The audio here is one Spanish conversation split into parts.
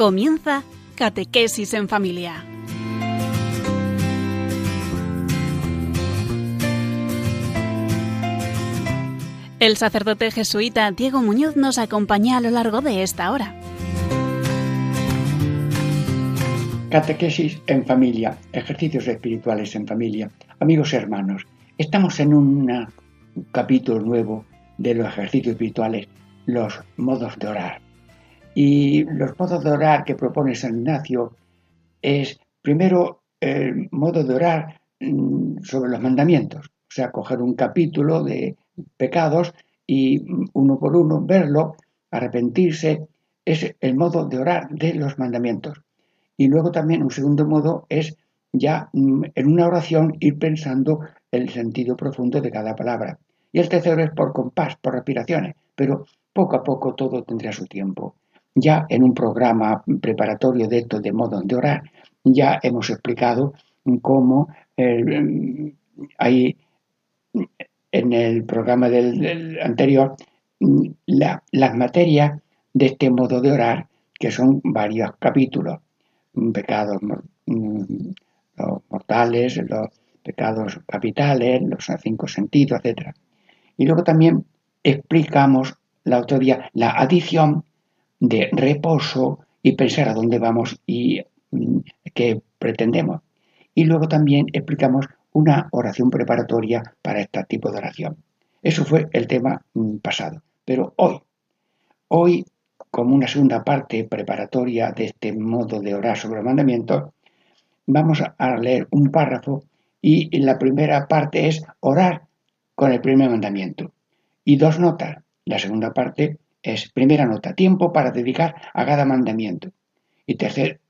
Comienza Catequesis en Familia. El sacerdote jesuita Diego Muñoz nos acompaña a lo largo de esta hora. Catequesis en familia, ejercicios espirituales en familia. Amigos y hermanos, estamos en un capítulo nuevo de los ejercicios espirituales, los modos de orar. Y los modos de orar que propone San Ignacio es, primero, el modo de orar mm, sobre los mandamientos, o sea, coger un capítulo de pecados y uno por uno verlo, arrepentirse, es el modo de orar de los mandamientos. Y luego también un segundo modo es ya mm, en una oración ir pensando el sentido profundo de cada palabra. Y el tercero es por compás, por respiraciones, pero poco a poco todo tendrá su tiempo. Ya en un programa preparatorio de esto de modo de orar, ya hemos explicado cómo eh, hay en el programa del, anterior las materias de este modo de orar, que son varios capítulos, pecados mm, mortales, los pecados capitales, los cinco sentidos, etc. Y luego también explicamos la autoría, la adición de reposo y pensar a dónde vamos y mm, qué pretendemos. Y luego también explicamos una oración preparatoria para este tipo de oración. Eso fue el tema mm, pasado. Pero hoy, hoy, como una segunda parte preparatoria de este modo de orar sobre el mandamiento, vamos a leer un párrafo y la primera parte es orar con el primer mandamiento. Y dos notas. La segunda parte es primera nota, tiempo para dedicar a cada mandamiento. Y tercer,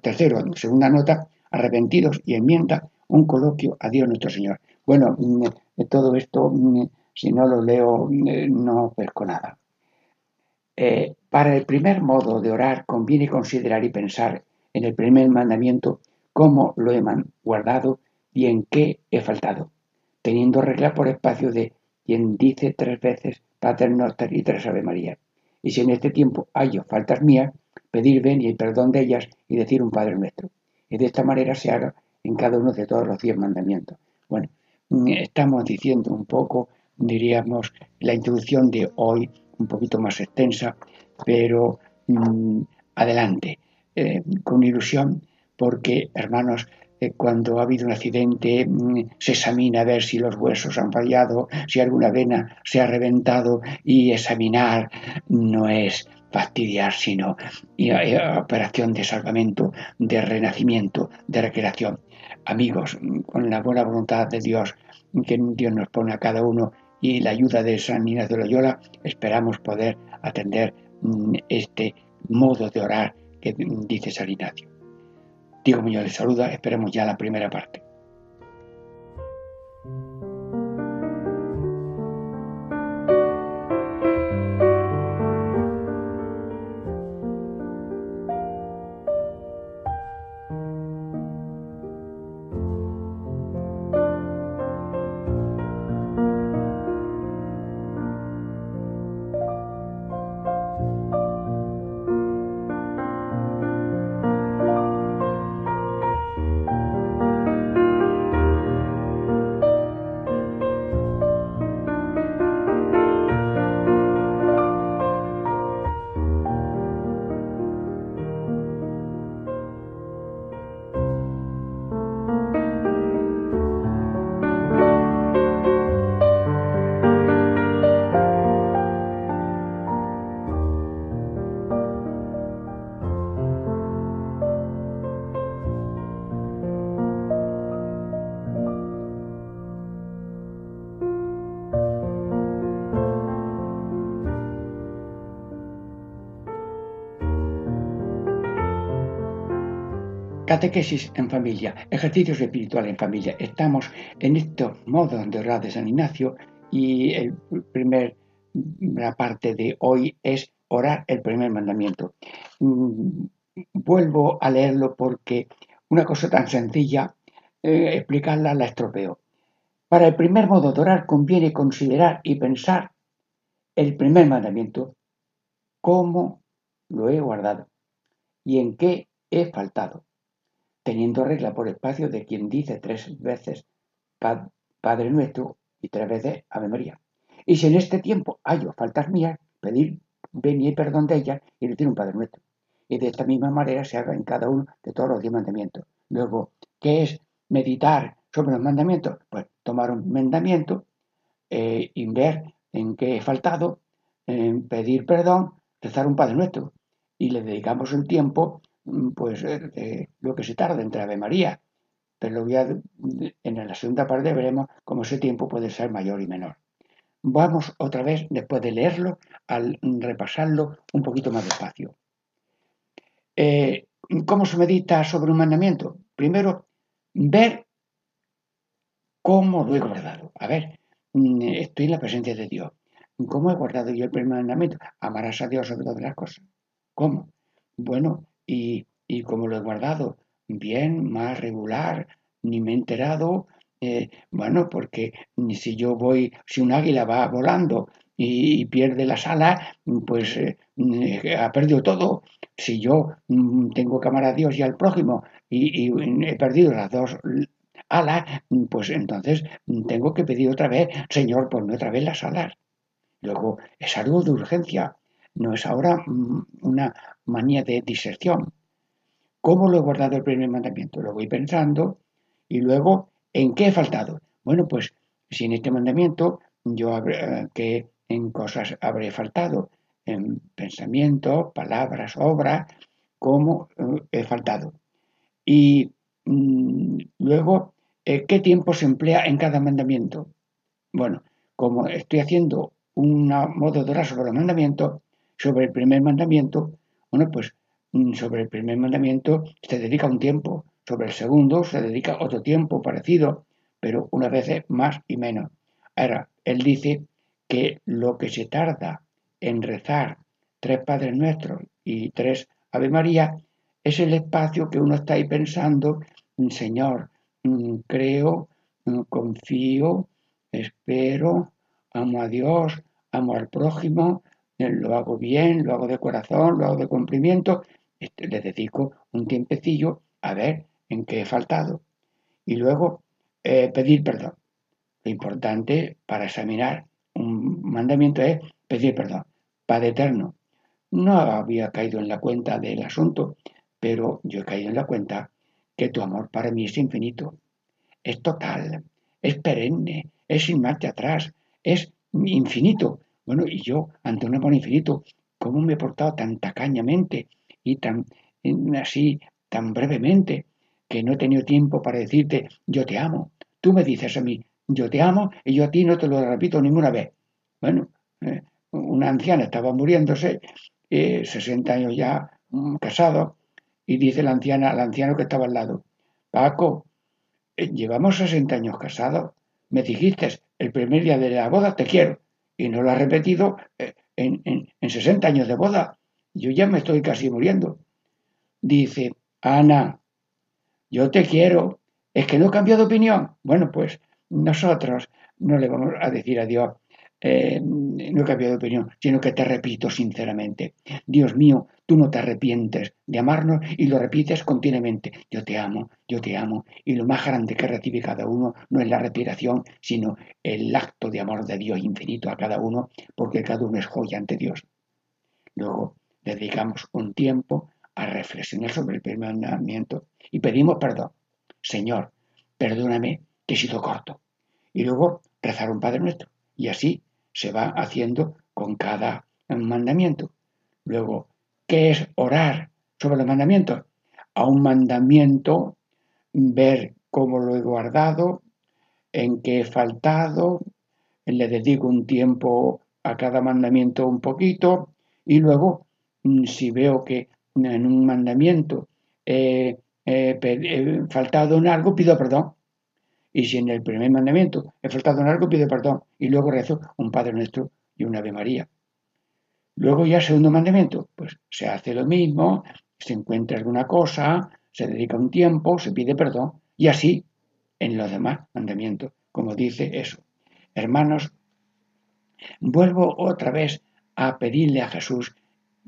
tercero, segunda nota, arrepentidos y enmienda un coloquio a Dios nuestro Señor. Bueno, mm, todo esto, mm, si no lo leo, mm, no pesco nada. Eh, para el primer modo de orar conviene considerar y pensar en el primer mandamiento cómo lo he guardado y en qué he faltado, teniendo regla por espacio de quien dice tres veces Pater Noster y tres Ave María. Y si en este tiempo hallo faltas mías, pedir ven y perdón de ellas y decir un Padre nuestro. Y de esta manera se haga en cada uno de todos los diez mandamientos. Bueno, mm, estamos diciendo un poco, diríamos, la introducción de hoy, un poquito más extensa, pero mm, adelante, eh, con ilusión, porque, hermanos, cuando ha habido un accidente mm, se examina a ver si los huesos han fallado, si alguna vena se ha reventado y examinar no es fastidiar, sino operación de salvamento, de renacimiento, de recreación amigos, con la buena voluntad de Dios que Dios nos pone a cada uno y la ayuda de San Ignacio de Loyola, esperamos poder atender mm, este modo de orar que dice San Ignacio. Diego Muñoz les saluda, esperemos ya la primera parte. Catequesis en familia, ejercicios espirituales en familia. Estamos en estos modos de orar de San Ignacio y el primer, la parte de hoy es orar el primer mandamiento. Mm, vuelvo a leerlo porque una cosa tan sencilla, eh, explicarla la estropeo. Para el primer modo de orar conviene considerar y pensar el primer mandamiento, cómo lo he guardado. y en qué he faltado, teniendo regla por espacio de quien dice tres veces Padre nuestro y tres veces Ave María. Y si en este tiempo hallo faltas mías, pedir venir y perdón de ellas y decir un Padre nuestro. Y de esta misma manera se haga en cada uno de todos los diez mandamientos. Luego, ¿qué es meditar sobre los mandamientos? Pues tomar un mandamiento eh, y ver en qué he faltado, pedir perdón, rezar un Padre Nuestro. Y le dedicamos el tiempo, pues eh, lo que se tarda entre Ave María. Pero en la segunda parte veremos cómo ese tiempo puede ser mayor y menor. Vamos otra vez, después de leerlo, al repasarlo un poquito más despacio. Eh, ¿Cómo se medita sobre un mandamiento? Primero, ver cómo lo he guardado. A ver, mm, estoy en la presencia de Dios. ¿Cómo he guardado yo el primer mandamiento? Amarás a Dios sobre todas las cosas. ¿Cómo? Bueno, y, y cómo lo he guardado. Bien, más regular, ni me he enterado. Eh, bueno, porque si yo voy, si un águila va volando y, pierde las alas, pues eh, ha perdido todo. Si yo mm, tengo que amar a Dios y al prójimo y, y he perdido las dos alas, pues entonces tengo que pedir otra vez, Señor, ponme otra vez las alas. Luego, es algo de urgencia, no es ahora mm, una manía de diserción. ¿Cómo lo he guardado el primer mandamiento? Lo voy pensando y luego, ¿en qué he faltado? Bueno, pues si en este mandamiento yo habré, que en cosas habré faltado, en pensamiento, palabras, obras, ¿cómo eh, he faltado? Y mm, luego, eh, ¿qué tiempo se emplea en cada mandamiento? Bueno, como estoy haciendo un modo de orar sobre los mandamientos, sobre el primer mandamiento, bueno, pues mm, sobre el primer mandamiento se dedica un tiempo, sobre el segundo se dedica otro tiempo parecido, pero una vez más y menos. Ahora, él dice que lo que se tarda en rezar tres Padres Nuestros y tres Ave María es el espacio que uno está ahí pensando, mm, Señor, mm, creo, confío, espero, amo a Dios, amo al prójimo, lo hago bien, lo hago de corazón, lo hago de cumplimiento, le dedico un tiempecillo a ver en qué he faltado. Y luego eh, pedir perdón. Lo importante para examinar un mandamiento es pedir perdón. Padre Eterno, no había caído en la cuenta del asunto, pero yo he caído en la cuenta que tu amor para mí es infinito, es total, es perenne, es sin marcha atrás, es infinito. Bueno, y yo, ante un amor infinito, ¿cómo me he portado tan tacañamente y tan así, tan brevemente, que no he tenido tiempo para decirte, yo te amo? Tú me dices a mí, yo te amo, y yo a ti no te lo repito ninguna vez. Bueno, eh, una anciana estaba muriéndose, eh, 60 años ya mm, casado, y dice la anciana al anciano que estaba al lado, Paco, eh, llevamos 60 años casados, me dijiste el primer día de la boda, te quiero, y no lo ha repetido eh, en, en, 60 años de boda. Yo ya me estoy casi muriendo. Dice, Ana, yo te quiero, es que no he cambiado de opinión. Bueno, pues nosotros no le vamos a decir a Dios, eh, no he cambiado de opinión, sino que te repito sinceramente, Dios mío, tú no te arrepientes de amarnos y lo repites continuamente, yo te amo, yo te amo, y lo más grande que recibe cada uno no es la respiración, sino el acto de amor de Dios infinito a cada uno, porque cada uno es joya ante Dios. Luego dedicamos un tiempo a reflexionar sobre el primer mandamiento y pedimos perdón. Señor, perdóname que he sido corto. Y luego rezar un Padre Nuestro. Y así se va haciendo con cada mandamiento. Luego, ¿qué es orar sobre los mandamientos? A un mandamiento, ver cómo lo he guardado, en qué he faltado, le dedico un tiempo a cada mandamiento un poquito y luego mm, si veo que en un mandamiento he faltado en algo, pido perdón. Y si en el primer mandamiento he faltado en algo, pido perdón. Y luego rezo un Padre Nuestro y un Ave María. Luego ya segundo mandamiento, pues se hace lo mismo, se encuentra alguna cosa, se dedica un tiempo, se pide perdón. Y así en los demás mandamientos, como dice eso. Hermanos, vuelvo otra vez a pedirle a Jesús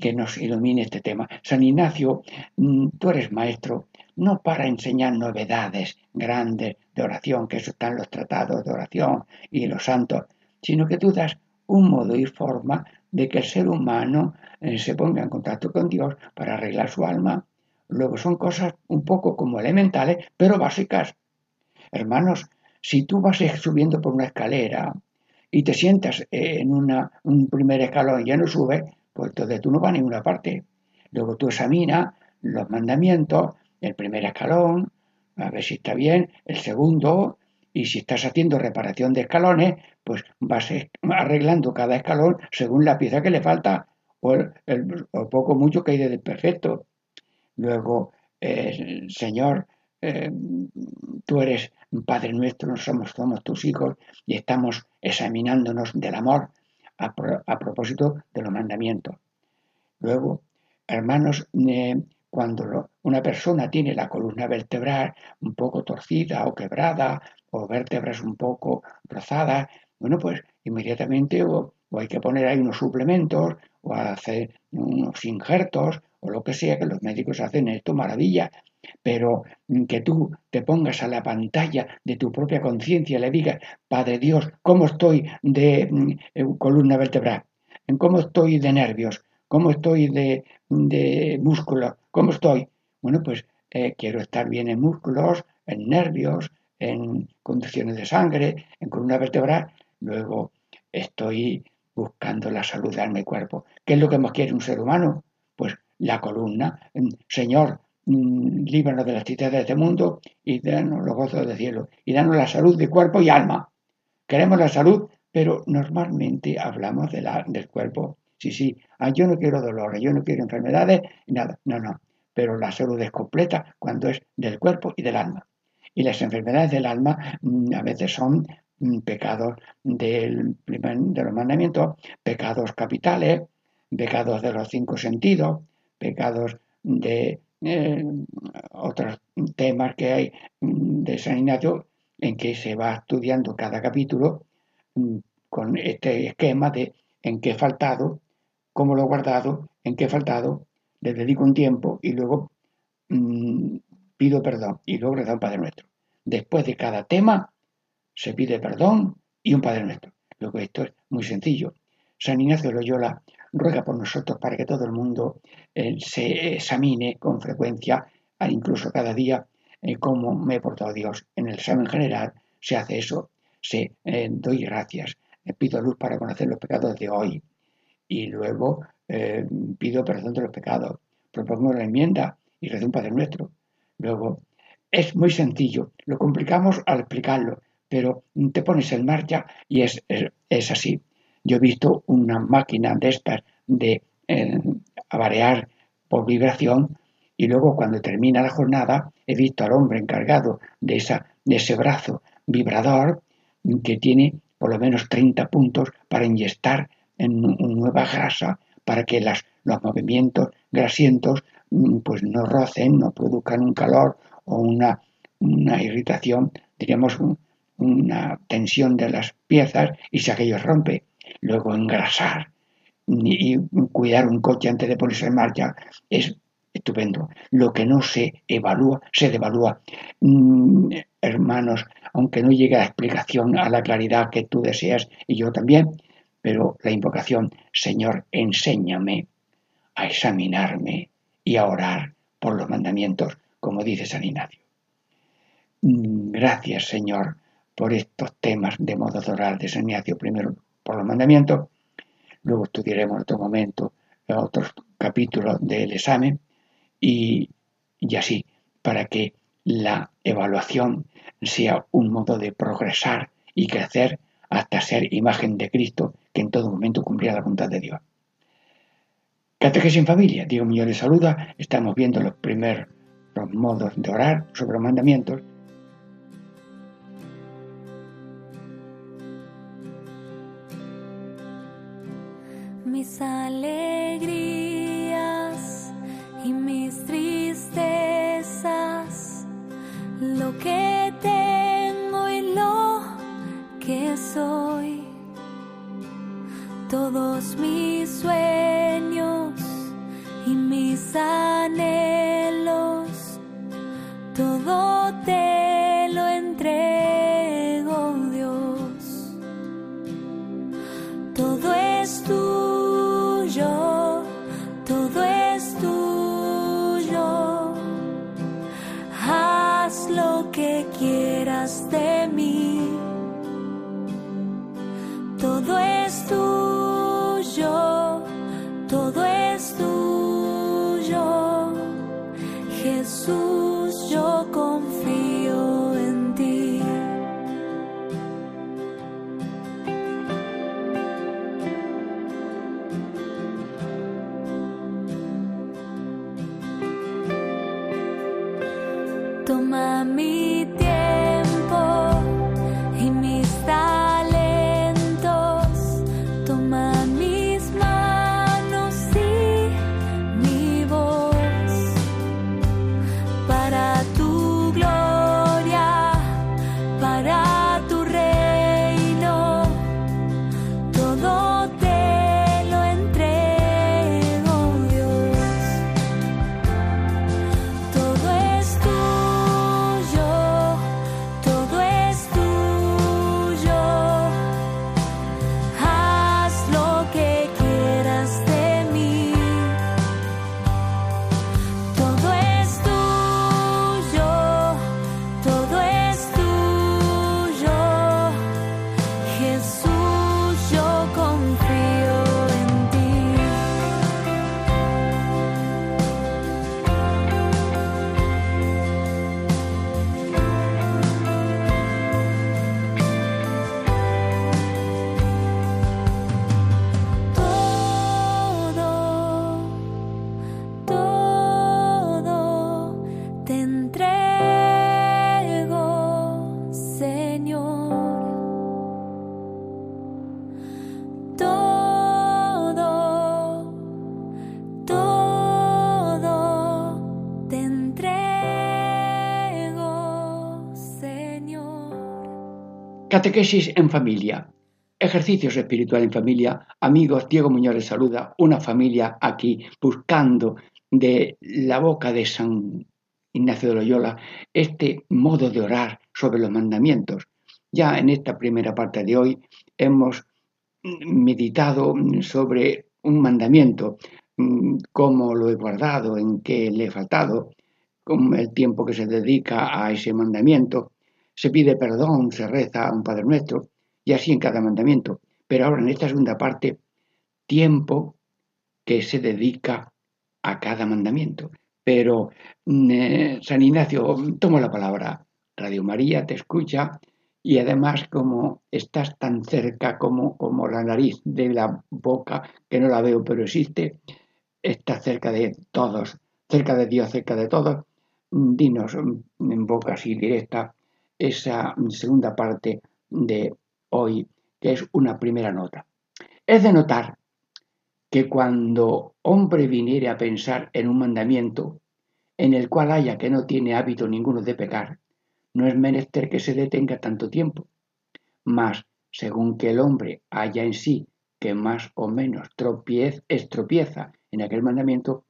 que nos ilumine este tema. San Ignacio, mm, tú eres maestro, no para enseñar novedades grandes de oración, que eso están los tratados de oración y los santos, sino que tú das un modo y forma de que el ser humano eh, se ponga en contacto con Dios para arreglar su alma. Luego son cosas un poco como elementales, pero básicas. Hermanos, si tú vas subiendo por una escalera y te sientas en un primer escalón y ya no subes, pues entonces tú no vas a ninguna parte. Luego tú examinas los mandamientos, el primer escalón, a ver si está bien, el segundo, y si estás haciendo reparación de escalones, pues vas arreglando cada escalón según la pieza que le falta o, el, poco mucho que hay de perfecto. Luego, eh, Señor, eh, tú eres Padre nuestro, somos, somos tus hijos y estamos examinándonos del amor a, propósito de los mandamientos. Luego, hermanos, eh, cuando una persona tiene la columna vertebral un poco torcida o quebrada o vértebras un poco rozadas, bueno, pues inmediatamente o, hay que poner ahí unos suplementos o hacer unos injertos o lo que sea que los médicos hacen esto, maravilla, pero que tú te pongas a la pantalla de tu propia conciencia y le digas, Padre Dios, ¿cómo estoy de mm, eh, columna vertebral? ¿En cómo estoy de nervios? ¿Cómo estoy de, de músculos? ¿Cómo estoy? Bueno, pues eh, quiero estar bien en músculos, en nervios, en condiciones de sangre, en columna vertebral. Luego estoy buscando la salud de alma y cuerpo. ¿Qué es lo que más quiere un ser humano? Pues la columna. Señor, Mm, líbranos de las tristezas de este mundo y danos los gozos del cielo y danos la salud de cuerpo y alma. Queremos la salud, pero normalmente hablamos de la, del cuerpo. Sí, sí, ah, yo no quiero dolores, yo no quiero enfermedades, nada, no, no. Pero la salud es completa cuando es del cuerpo y del alma. Y las enfermedades del alma mm, a veces son mm, pecados del de los mandamientos, pecados capitales, pecados de los cinco sentidos, pecados de eh, otros temas que hay de San Ignacio en que se va estudiando cada capítulo mm, con este esquema de en qué he faltado, cómo lo he guardado, en qué he faltado, le dedico un tiempo y luego mm, pido perdón y luego da un Padre Nuestro. Después de cada tema se pide perdón y un Padre Nuestro. Luego esto es muy sencillo. San Ignacio Loyola ruega por nosotros para que todo el mundo eh, se examine con frecuencia, incluso cada día, eh, cómo me he portado Dios. En el examen general se hace eso, se eh, doy gracias, pido luz para conocer los pecados de hoy y luego pido perdón de los pecados, propongo la enmienda y rezo un Padre Nuestro. Luego, es muy sencillo, lo complicamos al explicarlo, pero te pones en marcha y es, es así. Yo he visto una máquina de estas de eh, avarear por vibración y luego cuando termina la jornada he visto al hombre encargado de, esa, de ese brazo vibrador que tiene por lo menos 30 puntos para inyectar en nueva grasa para que las, los movimientos grasientos mm, pues no rocen, no produzcan un calor o una, una irritación, diríamos una tensión de las piezas y si aquello rompe luego engrasar y cuidar un coche antes de ponerse en marcha es estupendo. Lo que no se evalúa, se devalúa. Mm, hermanos, aunque no llegue a la explicación, a la claridad que tú deseas y yo también, pero la invocación, Señor, enséñame a examinarme y a orar por los mandamientos, como dice San Ignacio. Mm, gracias, Señor, por estos temas de modo de orar de San Ignacio. Primero, por los mandamientos, luego estudiaremos en otro momento otros capítulos del examen y, y así, para que la evaluación sea un modo de progresar y crecer hasta ser imagen de Cristo que en todo momento cumplía la voluntad de Dios. Catequesis en familia, Diego Muñoz les saluda, estamos viendo los primeros modos de orar sobre los mandamientos. Mis alegrías y mis tristezas, lo que tengo y lo que soy, todos mis sueños y mis Catequesis en familia. Ejercicios espirituales en familia. Amigos, Diego Muñoz les saluda. Una familia aquí buscando de la boca de San Ignacio de Loyola este modo de orar sobre los mandamientos. Ya en esta primera parte de hoy hemos meditado sobre un mandamiento, mm, cómo lo he guardado, en qué le he faltado, con el tiempo que se dedica a ese mandamiento. Se pide perdón, se reza a un Padre Nuestro, y así en cada mandamiento. Pero ahora en esta segunda parte, tiempo que se dedica a cada mandamiento. Pero mm, eh, San Ignacio, tomo la palabra. Radio María te escucha y además como estás tan cerca como, como la nariz de la boca, que no la veo pero existe, estás cerca de todos, cerca de Dios, cerca de todos. Mm, Dinos mm, en boca así directa esa segunda parte de hoy, que es una primera nota. Es de notar que cuando hombre viniere a pensar en un mandamiento en el cual haya que no tiene hábito ninguno de pecar, no es menester que se detenga tanto tiempo. Mas, según que el hombre haya en sí que más o menos tropiez, estropieza en aquel mandamiento,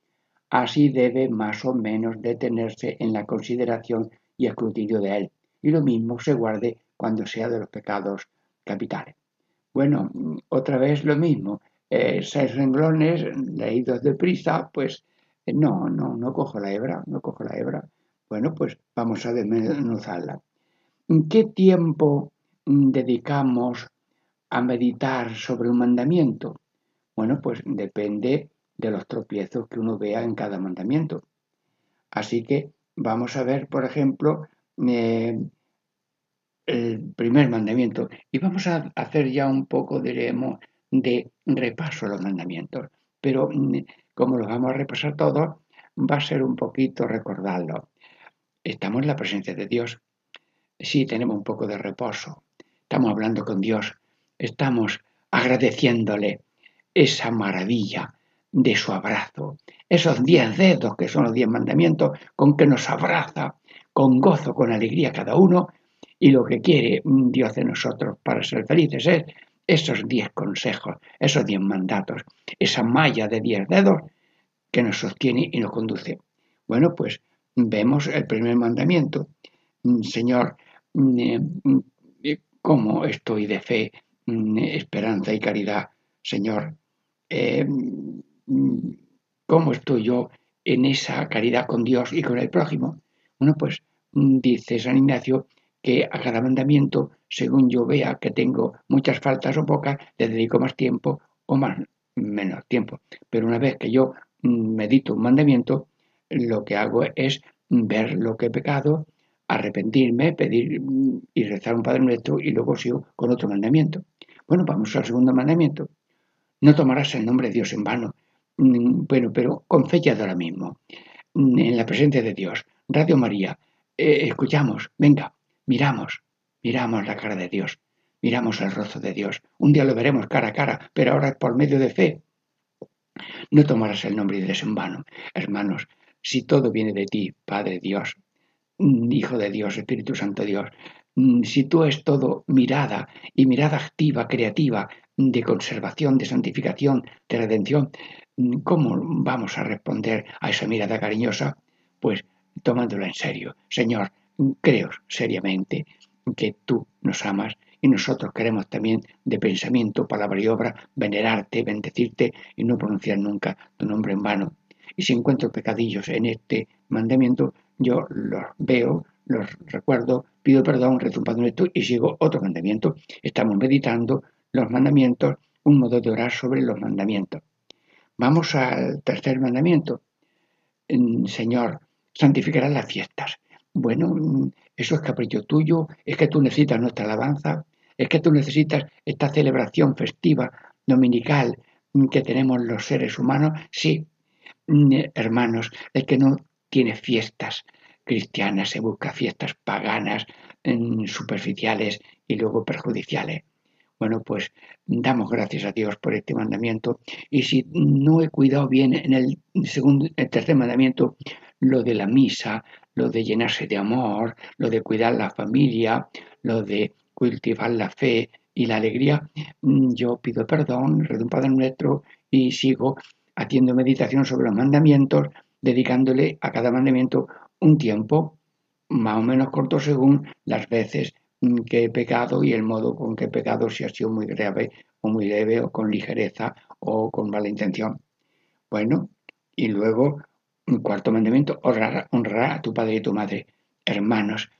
así debe más o menos detenerse en la consideración y escrutinio de él. Y lo mismo se guarde cuando sea de los pecados capitales. Bueno, otra vez lo mismo. Eh, seis renglones leídos deprisa, pues eh, no, no, no cojo la hebra, no cojo la hebra. Bueno, pues vamos a desmenuzarla. ¿Qué tiempo mm, dedicamos a meditar sobre un mandamiento? Bueno, pues depende de los tropiezos que uno vea en cada mandamiento. Así que vamos a ver, por ejemplo, eh, el primer mandamiento y vamos a hacer ya un poco, diremos, de repaso a los mandamientos. Pero mm, como los vamos a repasar todos, va a ser un poquito recordarlo. Estamos en la presencia de Dios. Sí, tenemos un poco de reposo. Estamos hablando con Dios. Estamos agradeciéndole esa maravilla de su abrazo. Esos diez dedos que son los diez mandamientos con que nos abraza con gozo, con alegría cada uno. Y lo que quiere Dios de nosotros para ser felices es esos diez consejos, esos diez mandatos, esa malla de diez dedos que nos sostiene y nos conduce. Bueno, pues vemos el primer mandamiento. Mm, Señor, mm, eh, mm, ¿cómo estoy de fe, esperanza y caridad? Señor, eh, ¿cómo estoy yo en esa caridad con Dios y con el prójimo? Bueno, pues dice San Ignacio que a cada mandamiento, según yo vea que tengo muchas faltas o pocas, le dedico más tiempo o más menos tiempo. Pero una vez que yo medito un mandamiento, lo que hago es ver lo que he pecado, arrepentirme, pedir y rezar un Padre Nuestro y luego sigo con otro mandamiento. Bueno, vamos al segundo mandamiento. No tomarás el nombre de Dios en vano. Bueno, pero con fecha de ahora mismo, en la presencia de Dios. Radio María, eh, escuchamos, venga, miramos, miramos la cara de Dios, miramos el rostro de Dios. Un día lo veremos cara a cara, pero ahora es por medio de fe. No tomarás el nombre de Dios en vano. Hermanos, si todo viene de ti, Padre Dios, Hijo de Dios, Espíritu Santo Dios, si tú es todo mirada y mirada activa, creativa, de conservación, de santificación, de redención, ¿cómo vamos a responder a esa mirada cariñosa? Pues tomándolo en serio. Señor, creo seriamente que tú nos amas y nosotros queremos también de pensamiento, palabra y obra venerarte, bendecirte y no pronunciar nunca tu nombre en vano. Y si encuentro pecadillos en este mandamiento, yo los veo, los recuerdo, pido perdón, rezo un Padre y sigo otro mandamiento. Estamos meditando los mandamientos, un modo de orar sobre los mandamientos. Vamos al tercer mandamiento. Mm, Señor, santificarás las fiestas. Bueno, mm, eso es capricho tuyo, es que tú necesitas nuestra alabanza, es que tú necesitas esta celebración festiva dominical que tenemos los seres humanos. Sí, mm, hermanos, el que no tiene fiestas cristianas, se busca fiestas paganas, mm, superficiales y luego perjudiciales. Bueno, pues damos gracias a Dios por este mandamiento y si no he cuidado bien en el segundo, el tercer mandamiento, lo de la misa, lo de llenarse de amor, lo de cuidar la familia, lo de cultivar la fe y la alegría, mm, yo pido perdón, rezo un Nuestro y sigo haciendo meditación sobre los mandamientos, dedicándole a cada mandamiento un tiempo más o menos corto según las veces que he pecado y el modo con que he pecado, si ha sido muy grave o muy leve o con ligereza o con mala intención. Bueno, y luego, un cuarto mandamiento, honrar, a tu padre y tu madre. Hermanos,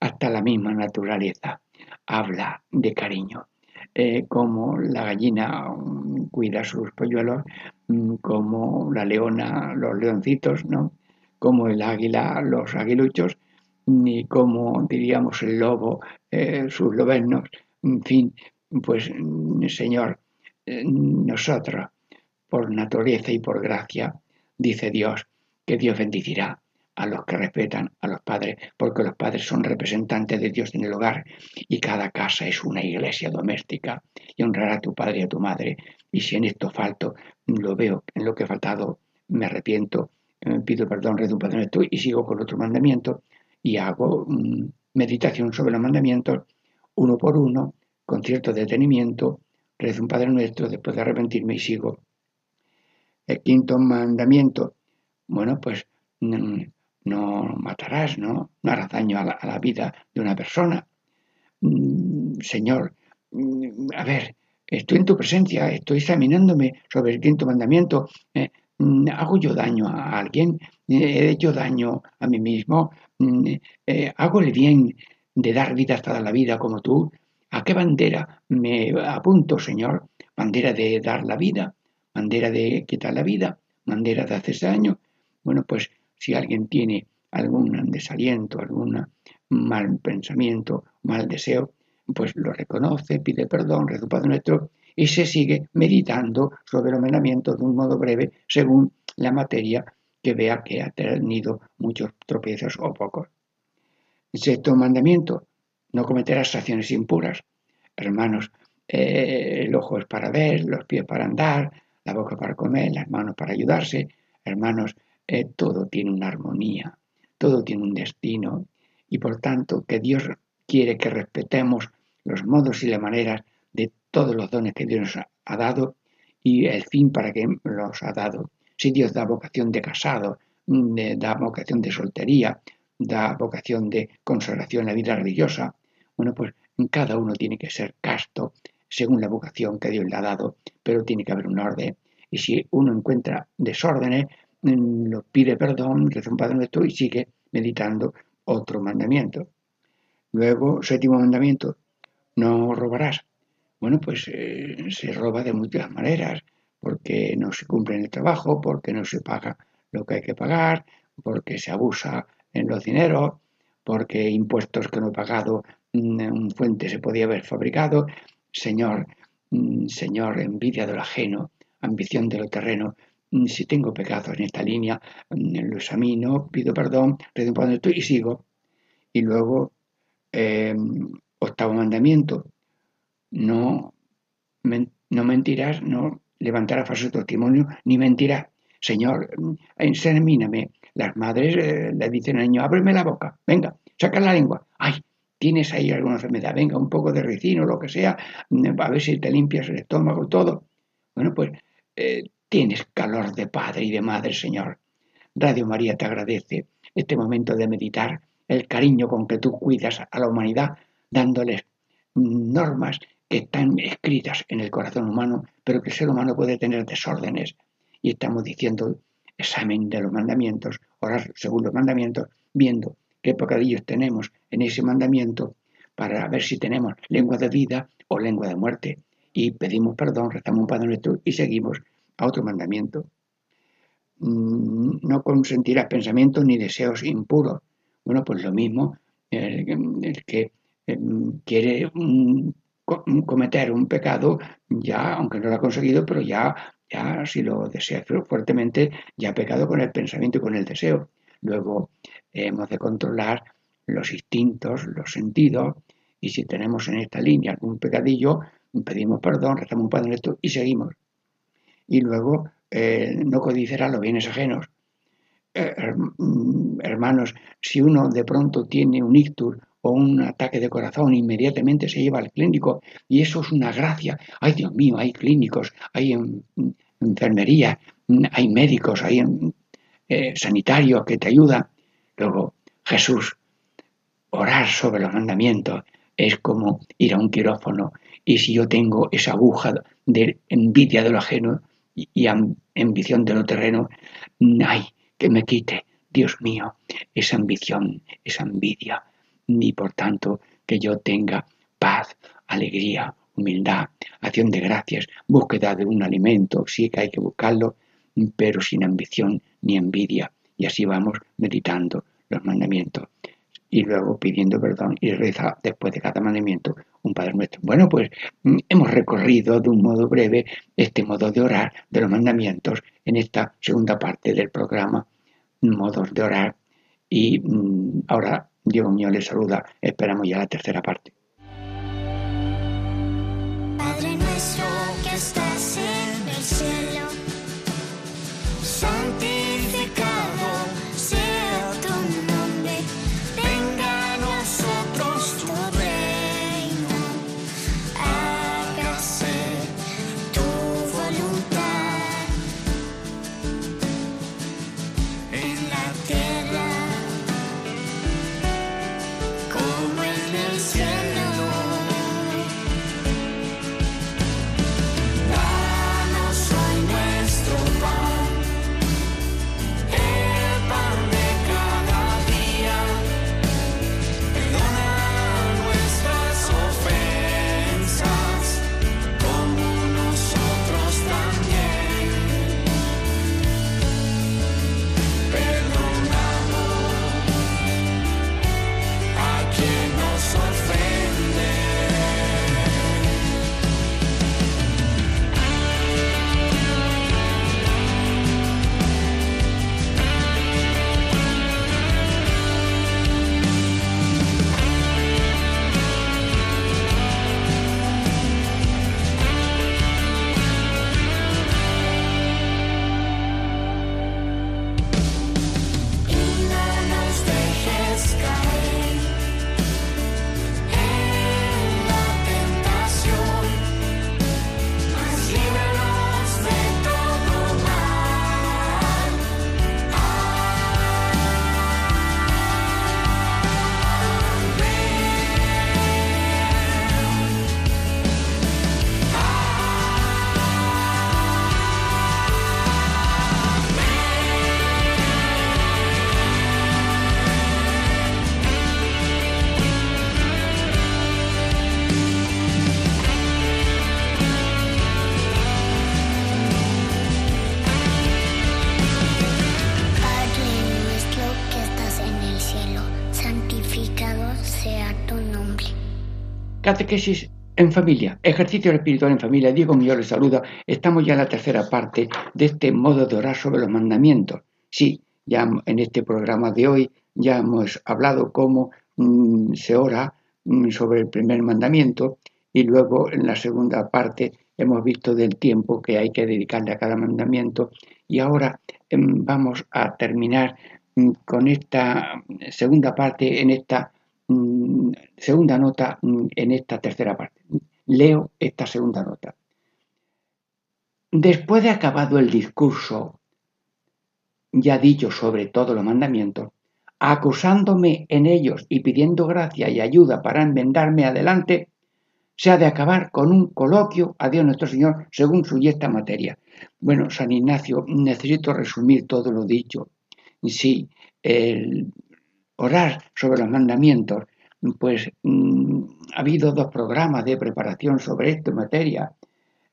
hasta la misma naturaleza habla de cariño. Eh, como la gallina mm, cuida sus polluelos, mm, como la leona los leoncitos, ¿no? como el águila los aguiluchos, ni como diríamos el lobo eh, sus lobeznos, en fin, pues mm, Señor, eh, nosotros, por naturaleza y por gracia, dice Dios, que Dios bendicirá a los que respetan a los padres, porque los padres son representantes de Dios en el hogar y cada casa es una iglesia doméstica y honrará a tu padre y a tu madre. Y si en esto falto, lo veo, en lo que he faltado, me arrepiento, me pido perdón, rezo un Padre y sigo con otro mandamiento y hago mm, meditación sobre los mandamientos uno por uno, con cierto detenimiento, rezo un Padre Nuestro después de arrepentirme y sigo. El quinto mandamiento, bueno, pues no matarás, ¿no? No harás daño a la, vida de una persona. Mm, señor, mm, a ver, estoy en tu presencia, estoy examinándome sobre el quinto mandamiento. Eh, mm, ¿Hago yo daño a alguien? ¿He hecho daño a mí mismo? Eh, ¿Hago el bien de dar vida hasta la vida como tú? ¿A qué bandera me apunto, Señor? ¿Bandera de dar la vida? ¿Bandera de quitar la vida? ¿Bandera de hacerse daño? Bueno, pues si alguien tiene algún desaliento, algún mal pensamiento, mal deseo, pues lo reconoce, pide perdón, reza Padre Nuestro y se sigue meditando sobre los mandamientos de un modo breve según la materia que vea que ha tenido muchos tropiezos o pocos. Sexto mandamiento, no cometerás acciones impuras. Hermanos, eh, el ojo es para ver, los pies para andar, la boca para comer, las manos para ayudarse. Hermanos, eh, todo tiene una armonía, todo tiene un destino y por tanto que Dios quiere que respetemos los modos y las maneras de todos los dones que Dios nos ha dado y el fin para que los ha dado. Si Dios da vocación de casado, mm, da vocación de soltería, da vocación de consagración en la vida religiosa, bueno, pues cada uno tiene que ser casto según la vocación que Dios le ha dado, pero tiene que haber un orden. Y si uno encuentra desórdenes, lo pide perdón, reza un Padre Nuestro y sigue meditando otro mandamiento. Luego, séptimo mandamiento, no robarás. Bueno, pues eh, se roba de muchas maneras, porque no se cumple en el trabajo, porque no se paga lo que hay que pagar, porque se abusa en los dineros, porque impuestos que no he pagado mm, en fuente se podía haber fabricado. Señor, mm, Señor, envidia de lo ajeno, ambición de lo terreno. Mm, si tengo pecados en esta línea, lo examino, pido perdón, un y sigo. Y luego, eh, octavo mandamiento, no, no mentirás, no levantarás falso testimonio, ni mentirás. Señor, examíname. Las madres eh, le dicen al niño, ábreme la boca, venga, saca la lengua. Ay, tienes ahí alguna enfermedad, venga, un poco de ricino, lo que sea, mm, a ver si te limpias el estómago, todo. Bueno, pues eh, tienes calor de padre y de madre, Señor. Radio María te agradece este momento de meditar, el cariño con que tú cuidas a la humanidad, dándoles normas que están escritas en el corazón humano, pero que el ser humano puede tener desórdenes. Y estamos diciendo examen de los mandamientos, orar según los mandamientos, viendo qué pecadillos tenemos en ese mandamiento para ver si tenemos lengua de vida o lengua de muerte. Y pedimos perdón, rezamos un Padre Nuestro y seguimos a otro mandamiento. Mm, no consentirás pensamientos ni deseos impuros. Bueno, pues lo mismo, el, que em, quiere cometer un pecado, ya, aunque no lo ha conseguido, pero ya, ya si lo desea fuertemente, ya ha pecado con el pensamiento y con el deseo. Luego hemos de controlar los instintos, los sentidos, y si tenemos en esta línea algún pecadillo, pedimos perdón, rezamos un Padre y seguimos. Y luego eh, no codiciará los bienes ajenos. Eh, mm, hermanos, si uno de pronto tiene un ictus o un ataque de corazón, inmediatamente se lleva al clínico y eso es una gracia. Ay, Dios mío, hay clínicos, hay enfermería, hay médicos, hay eh, sanitarios que te ayudan. Luego, Jesús, orar sobre los mandamientos es como ir a un quirófano y si yo tengo esa aguja de envidia de lo ajeno y, ambición de lo terreno, ay, que me quite, Dios mío, esa ambición, esa envidia, ni por tanto que yo tenga paz, alegría, humildad, acción de gracias, búsqueda de un alimento, sí que hay que buscarlo, pero sin ambición ni envidia. Y así vamos meditando los mandamientos y luego pidiendo perdón y reza después de cada mandamiento un Padre Nuestro. Bueno, pues mm, hemos recorrido de un modo breve este modo de orar de los mandamientos en esta segunda parte del programa, modos de orar. Y mm, ahora Dios mío les saluda. Esperamos ya la tercera parte. Catequesis en familia, ejercicio espiritual en familia. Diego Millón les saluda. Estamos ya en la tercera parte de este modo de orar sobre los mandamientos. Sí, ya en este programa de hoy ya hemos hablado cómo mm, se ora mm, sobre el primer mandamiento y luego en la segunda parte hemos visto del tiempo que hay que dedicarle a cada mandamiento y ahora em, vamos a terminar mm, con esta segunda parte en esta Mm, segunda nota mm, en esta tercera parte. Leo esta segunda nota. Después de acabado el discurso ya dicho sobre todos los mandamientos, acusándome en ellos y pidiendo gracia y ayuda para enmendarme adelante, se ha de acabar con un coloquio a Dios nuestro Señor según su esta materia. Bueno, San Ignacio, necesito resumir todo lo dicho. Sí, el orar sobre los mandamientos, pues mm, ha habido dos programas de preparación sobre esta materia.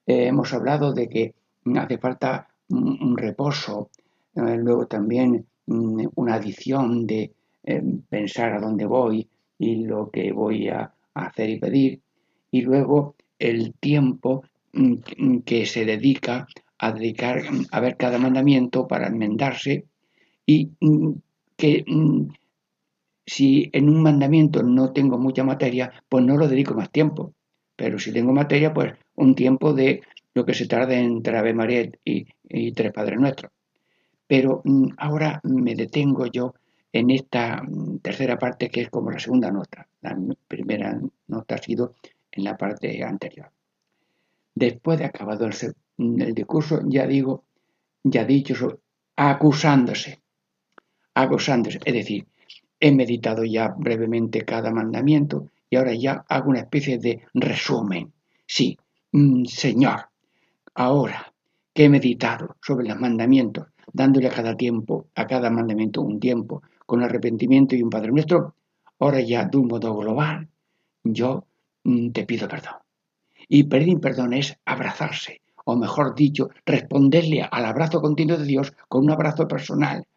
Eh, hemos hablado de que hace falta un, reposo, eh, luego también mm, una adición de eh, pensar a dónde voy y lo que voy a, hacer y pedir, y luego el tiempo mm, que se dedica a dedicar a ver cada mandamiento para enmendarse y que si en un mandamiento no tengo mucha materia, pues no lo dedico más tiempo. Pero si tengo materia, pues un tiempo de lo que se tarda entre Ave María y, Tres Padres Nuestros. Pero mm, ahora me detengo yo en esta mm, tercera parte que es como la segunda nota. La primera nota ha sido en la parte anterior. Después de acabado el, el discurso, ya digo, ya dicho, acusándose, acusándose, es decir, He meditado ya brevemente cada mandamiento y ahora ya hago una especie de resumen. Sí, mm, Señor, ahora que he meditado sobre los mandamientos, dándole a cada tiempo, a cada mandamiento un tiempo, con arrepentimiento y un Padre nuestro, ahora ya de un modo global, yo mm, te pido perdón. Y pedir perdón es abrazarse, o mejor dicho, responderle al abrazo continuo de Dios con un abrazo personal,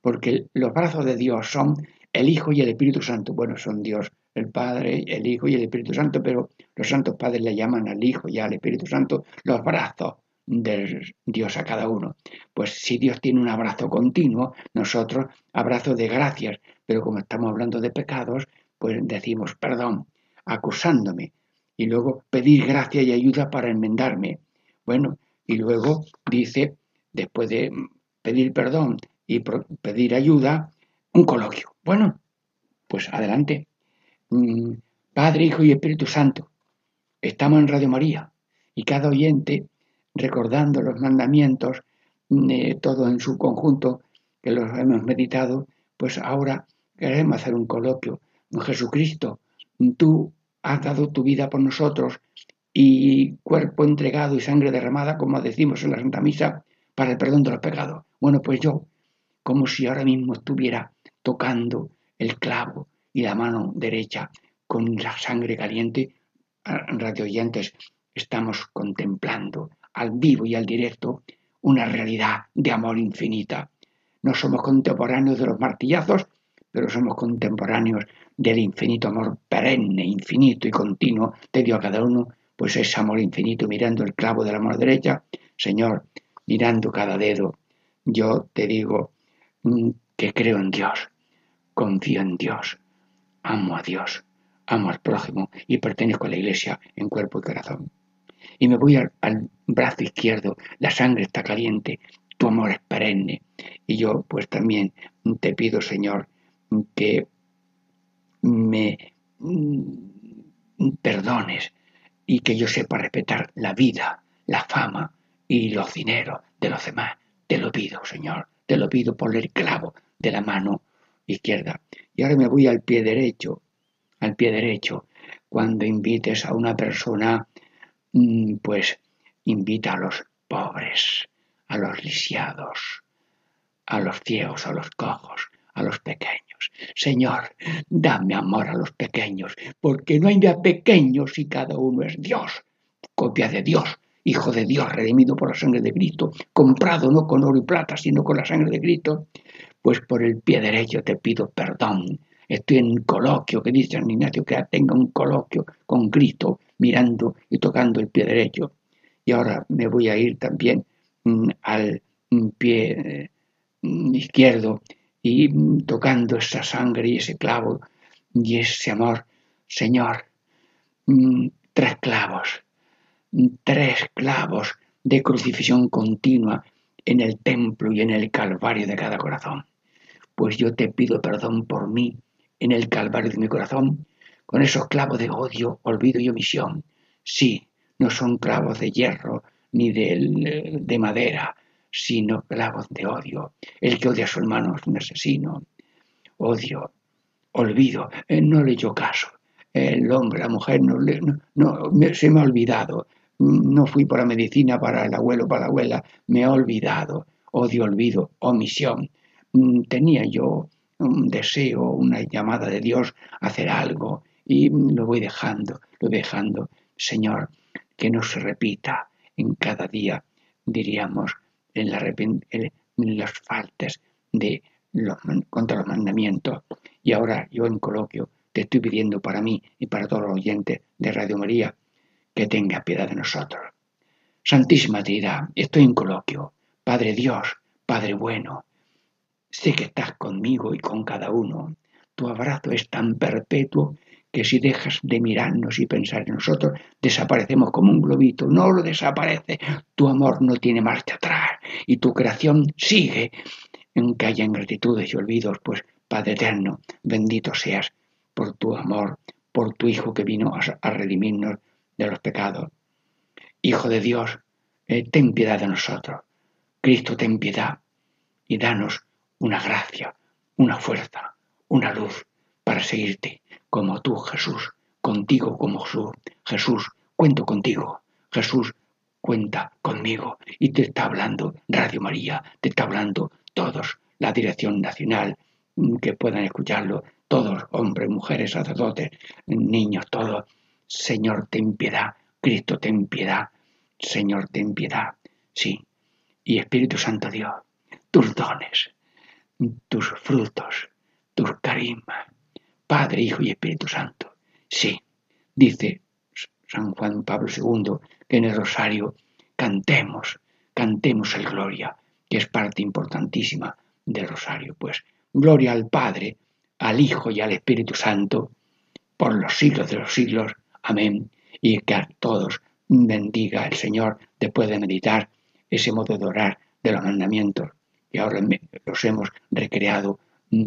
porque los brazos de Dios son el Hijo y el Espíritu Santo. Bueno, son Dios, el Padre, el Hijo y el Espíritu Santo, pero los santos padres le llaman al Hijo y al Espíritu Santo los brazos de Dios a cada uno. Pues si Dios tiene un abrazo continuo, nosotros abrazo de gracias, pero como estamos hablando de pecados, pues decimos perdón, acusándome, y luego pedir gracia y ayuda para enmendarme. Bueno, y luego dice, después de pedir perdón y pedir ayuda, un coloquio. Bueno, pues adelante. Mm, Padre, Hijo y Espíritu Santo, estamos en Radio María y cada oyente recordando los mandamientos, mm, todo en su conjunto, que los hemos meditado, pues ahora queremos hacer un coloquio. Jesucristo, tú has dado tu vida por nosotros y cuerpo entregado y sangre derramada, como decimos en la Santa Misa, para el perdón de los pecados. Bueno, pues yo, como si ahora mismo estuviera tocando el clavo y la mano derecha con la sangre caliente, radio oyentes, estamos contemplando al vivo y al directo una realidad de amor infinita. No somos contemporáneos de los martillazos, pero somos contemporáneos del infinito amor perenne, infinito y continuo de Dios a cada uno, pues ese amor infinito mirando el clavo de la mano derecha, Señor, mirando cada dedo, yo te digo mm, que creo en Dios, confío en Dios, amo a Dios, amo al prójimo y pertenezco a la iglesia en cuerpo y corazón. Y me voy al, brazo izquierdo, la sangre está caliente, tu amor es perenne. Y yo pues también te pido, Señor, que me mm, perdones y que yo sepa respetar la vida, la fama y los dineros de los demás. Te lo pido, Señor, te lo pido por el clavo de la mano izquierda. Y ahora me voy al pie derecho, al pie derecho. Cuando invites a una persona, mm, pues invita a los pobres, a los lisiados, a los ciegos, a los cojos, a los pequeños. Señor, dame amor a los pequeños, porque no hay de pequeños si cada uno es Dios, copia de Dios, Hijo de Dios, redimido por la sangre de Cristo, comprado no con oro y plata, sino con la sangre de Cristo, pues por el pie derecho te pido perdón estoy en coloquio, que dice San Ignacio, que tenga un coloquio con Cristo, mirando y tocando el pie derecho. Y ahora me voy a ir también mm, al mm, pie eh, mm, izquierdo y tocando esa sangre y ese clavo y ese amor. Señor, tres clavos, tres clavos de crucifixión continua en el templo y en el calvario de cada corazón. Pues yo te pido perdón por mí en el calvario de mi corazón, con esos clavos de odio, olvido y omisión. Sí, no son clavos de hierro ni de, de madera, sino clavos de odio. El que odia a su hermano es un asesino. Odio, olvido, eh, no le dio caso. El hombre, la mujer, no, se me ha olvidado no fui por la medicina para el abuelo, para la abuela, me he olvidado, odio, olvido, omisión. Mm, tenía yo un deseo, una llamada de Dios a hacer algo y lo voy dejando, lo dejando. Señor, que no se repita en cada día, diríamos, en, la, en las faltas de los, contra los mandamientos. Y ahora yo en coloquio te estoy pidiendo para mí y para todos los oyentes de Radio María que tenga piedad de nosotros. Santísima Trinidad, estoy en coloquio. Padre Dios, Padre bueno, sé que estás conmigo y con cada uno. Tu abrazo es tan perpetuo que si dejas de mirarnos y pensar en nosotros, desaparecemos como un globito. No lo desaparece. Tu amor no tiene marcha atrás y tu creación sigue. Aunque haya ingratitudes y olvidos, pues Padre eterno, bendito seas por tu amor, por tu Hijo que vino a redimirnos de los pecados. Hijo de Dios, eh, ten piedad de nosotros. Cristo, ten piedad y danos una gracia, una fuerza, una luz para seguirte como tú, Jesús, contigo como Jesús. Jesús, cuento contigo. Jesús, cuenta conmigo. Y te está hablando Radio María, te está hablando todos, la Dirección Nacional, mm, que puedan escucharlo, todos, hombres, mujeres, sacerdotes, niños, todos Señor, ten piedad. Cristo, ten piedad. Señor, ten piedad. Sí. Y Espíritu Santo Dios, tus dones, tus frutos, tus carismas. Padre, Hijo y Espíritu Santo. Sí. Dice San Juan Pablo II que en el rosario cantemos, cantemos el gloria, que es parte importantísima del rosario. Pues gloria al Padre, al Hijo y al Espíritu Santo, por los siglos de los siglos. Amén. Y que a todos bendiga el Señor después de meditar ese modo de orar de los mandamientos. Y ahora los hemos recreado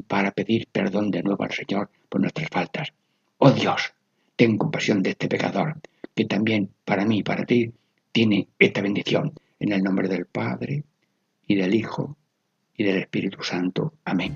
para pedir perdón de nuevo al Señor por nuestras faltas. Oh Dios, ten compasión de este pecador, que también para mí y para ti tiene esta bendición. En el nombre del Padre, y del Hijo, y del Espíritu Santo. Amén.